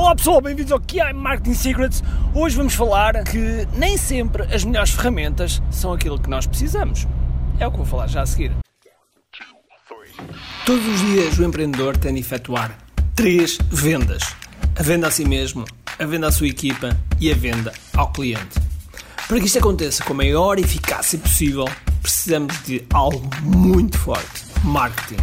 Olá pessoal, bem-vindos ao QI Marketing Secrets. Hoje vamos falar que nem sempre as melhores ferramentas são aquilo que nós precisamos. É o que vou falar já a seguir. Todos os dias o empreendedor tem de efetuar três vendas: a venda a si mesmo, a venda à sua equipa e a venda ao cliente. Para que isto aconteça com a maior eficácia possível, precisamos de algo muito forte: marketing.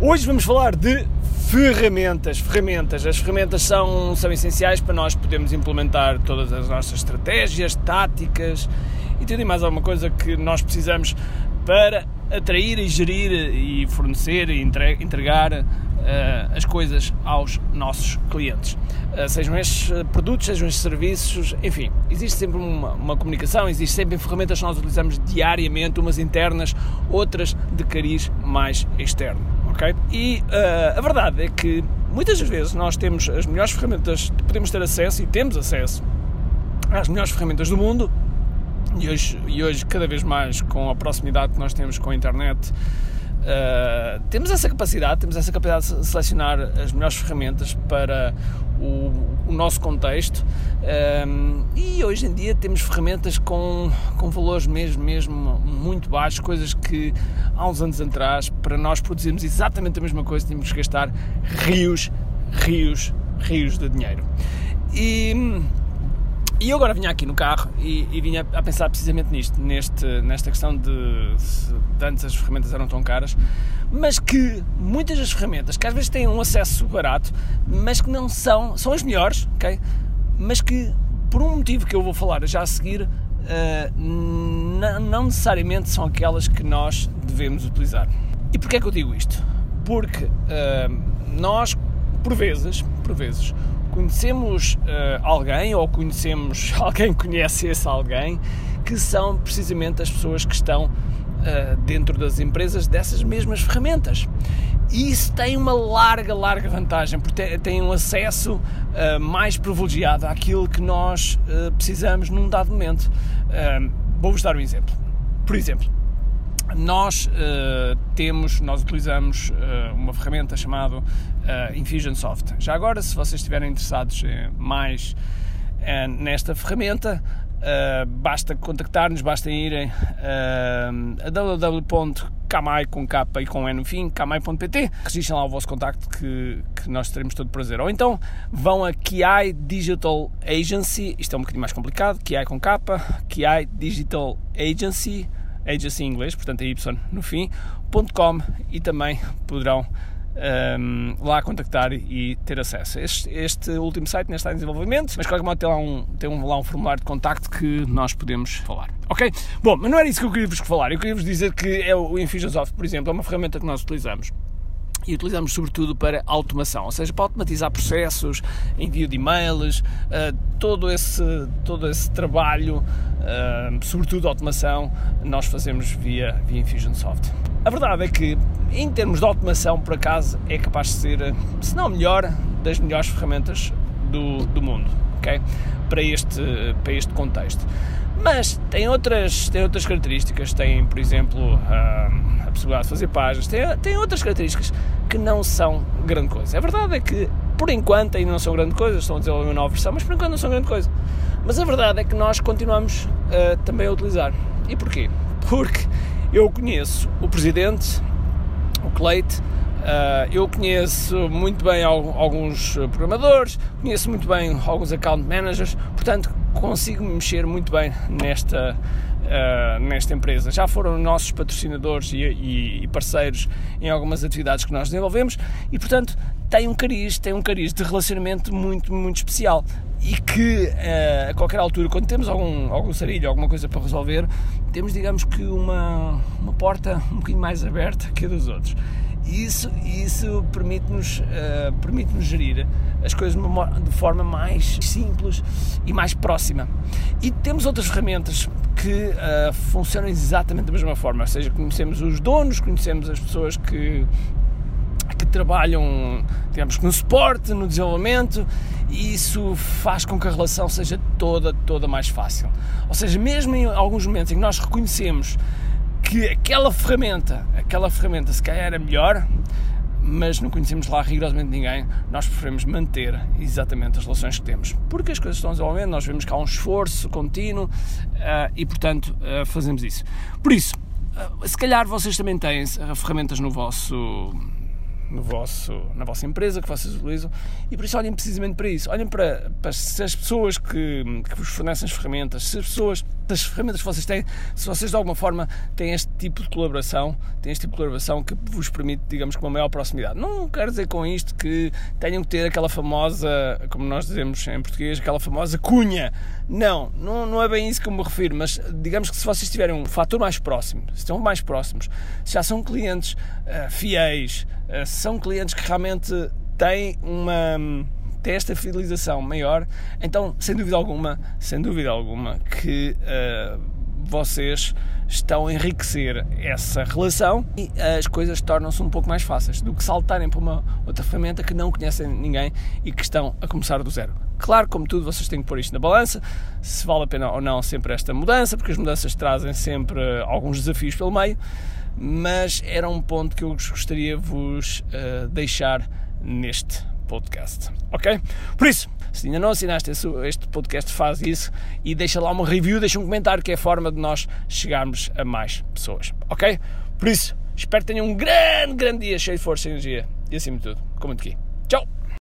hoje vamos falar de ferramentas. Ferramentas. As ferramentas são, são essenciais para nós podermos implementar todas as nossas estratégias, táticas e tudo e mais alguma coisa que nós precisamos para atrair e gerir e fornecer e entregar uh, as coisas aos nossos clientes. Uh, sejam estes produtos, sejam estes serviços, enfim, existe sempre uma, uma, comunicação, existe sempre ferramentas que nós utilizamos diariamente, umas internas, outras de cariz mais externo, ok? E uh, a verdade é que muitas vezes nós temos as melhores ferramentas, podemos ter acesso e temos acesso às melhores ferramentas do mundo, e hoje, e hoje, cada vez mais, com a proximidade que nós temos com a internet, uh, temos essa capacidade, temos essa capacidade de selecionar as melhores ferramentas para o, o nosso contexto. Um, e hoje em dia temos ferramentas com, com valores mesmo, mesmo muito baixos, coisas que há uns anos atrás, para nós produzirmos exatamente a mesma coisa, tínhamos que gastar rios, rios, rios de dinheiro. E e eu agora vinha aqui no carro e, e, vinha a pensar precisamente nisto, neste, nesta questão de, de antes as ferramentas eram tão caras, mas que muitas das ferramentas que às vezes têm um acesso barato, mas que não são, são as melhores, ok? Mas que por um motivo que eu vou falar já a seguir, uh, não necessariamente são aquelas que nós devemos utilizar. E porquê é que eu digo isto? Porque uh, nós, por vezes, por vezes, conhecemos uh, alguém ou conhecemos alguém conhece esse alguém que são precisamente as pessoas que estão uh, dentro das empresas dessas mesmas ferramentas. E isso tem uma larga, larga vantagem, porque tem um acesso uh, mais privilegiado àquilo que nós precisamos num dado momento. Vou-vos dar um exemplo. Por exemplo, nós uh, temos, nós utilizamos uh, uma ferramenta chamada uh, Infusionsoft. Já agora, se vocês estiverem interessados mais nesta ferramenta, basta contactar-nos, basta irem a www.camai com K e com N no fim, camai.pt, registrem lá o vosso contacto que, que nós teremos todo prazer. Ou então vão a Kiai Digital Agency, isto é um bocadinho mais complicado, Kiai com K, Kiai Digital Agency agency em inglês, portanto é Y no fim, .com e também poderão um, lá contactar e ter acesso. Este, este último site ainda está em desenvolvimento, mas qualquer modo tem lá, um, tem um, lá um formulário de contacto que nós podemos falar. Ok? Bom, mas não era isso que eu queria vos falar. Eu queria vos dizer que é o Infusionsoft, por exemplo, é uma ferramenta que nós utilizamos e utilizamos sobretudo para automação, ou seja, para automatizar processos, envio de e-mails, uh, todo, esse, todo esse trabalho, uh, sobretudo automação, nós fazemos via, via Infusionsoft. A verdade é que, em termos de automação, por acaso, é capaz de ser, se não melhor, das melhores ferramentas do, do mundo, ok? Para este, para este contexto. Mas tem outras, tem outras características, tem, por exemplo, a possibilidade de fazer páginas, tem, tem outras características que não são grande coisa. A verdade é que, por enquanto, ainda não são grande coisa, estão a desenvolver uma nova versão, mas por enquanto não são grande coisa. Mas a verdade é que nós continuamos uh, também a utilizar. E porquê? Porque eu conheço o presidente, o Cleite, Uh, eu conheço muito bem alguns programadores, conheço muito bem alguns account managers, portanto consigo me mexer muito bem nesta, uh, nesta empresa. Já foram nossos patrocinadores e, e, e, parceiros em algumas atividades que nós desenvolvemos e, portanto, tem um cariz, tem um cariz de relacionamento muito, muito especial e que uh, a qualquer altura, quando temos algum, algum sarilho, alguma coisa para resolver, temos, digamos que, uma, uma porta um bocadinho mais aberta que a dos outros. E isso, isso permite-nos uh, permite -nos gerir as coisas de forma mais simples e mais próxima. E temos outras ferramentas que uh, funcionam exatamente da mesma forma, ou seja, conhecemos os donos, conhecemos as pessoas que que trabalham, digamos, no suporte, no desenvolvimento, e isso faz com que a relação seja toda, toda mais fácil. Ou seja, mesmo em alguns momentos em que nós reconhecemos que aquela ferramenta, aquela ferramenta se calhar era melhor, mas não conhecemos lá rigorosamente ninguém, nós preferimos manter exatamente as relações que temos. Porque as coisas estão desenvolvendo, nós vemos que há um esforço contínuo uh, e, portanto, uh, fazemos isso. Por isso, uh, se calhar vocês também têm ferramentas no vosso no vosso, na vossa empresa que vocês utilizam e por isso olhem precisamente para isso. Olhem para, para se as pessoas que, que vos fornecem as ferramentas, se as pessoas, das ferramentas que vocês têm, se vocês de alguma forma têm este tipo de colaboração, têm este tipo de colaboração que vos permite, digamos, com uma maior proximidade. Não quero dizer com isto que tenham que ter aquela famosa, como nós dizemos em português, aquela famosa cunha. Não, não, não é bem isso que eu me refiro, mas digamos que se vocês tiverem um fator mais próximo, se estão mais próximos, se já são clientes uh, fiéis, uh, são clientes que realmente têm uma têm esta fidelização maior, então sem dúvida alguma, sem dúvida alguma que uh, vocês estão a enriquecer essa relação e as coisas tornam-se um pouco mais fáceis do que saltarem para uma outra ferramenta que não conhecem ninguém e que estão a começar do zero. Claro, como tudo, vocês têm que pôr isto na balança, se vale a pena ou não sempre esta mudança, porque as mudanças trazem sempre alguns desafios pelo meio, mas era um ponto que eu gostaria de vos uh, deixar neste podcast, ok? Por isso, se ainda não assinaste este podcast, faz isso e deixa lá uma review, deixa um comentário que é a forma de nós chegarmos a mais pessoas, ok? Por isso, espero que tenham um grande, grande dia cheio de força e energia e acima de tudo, como aqui. Tchau!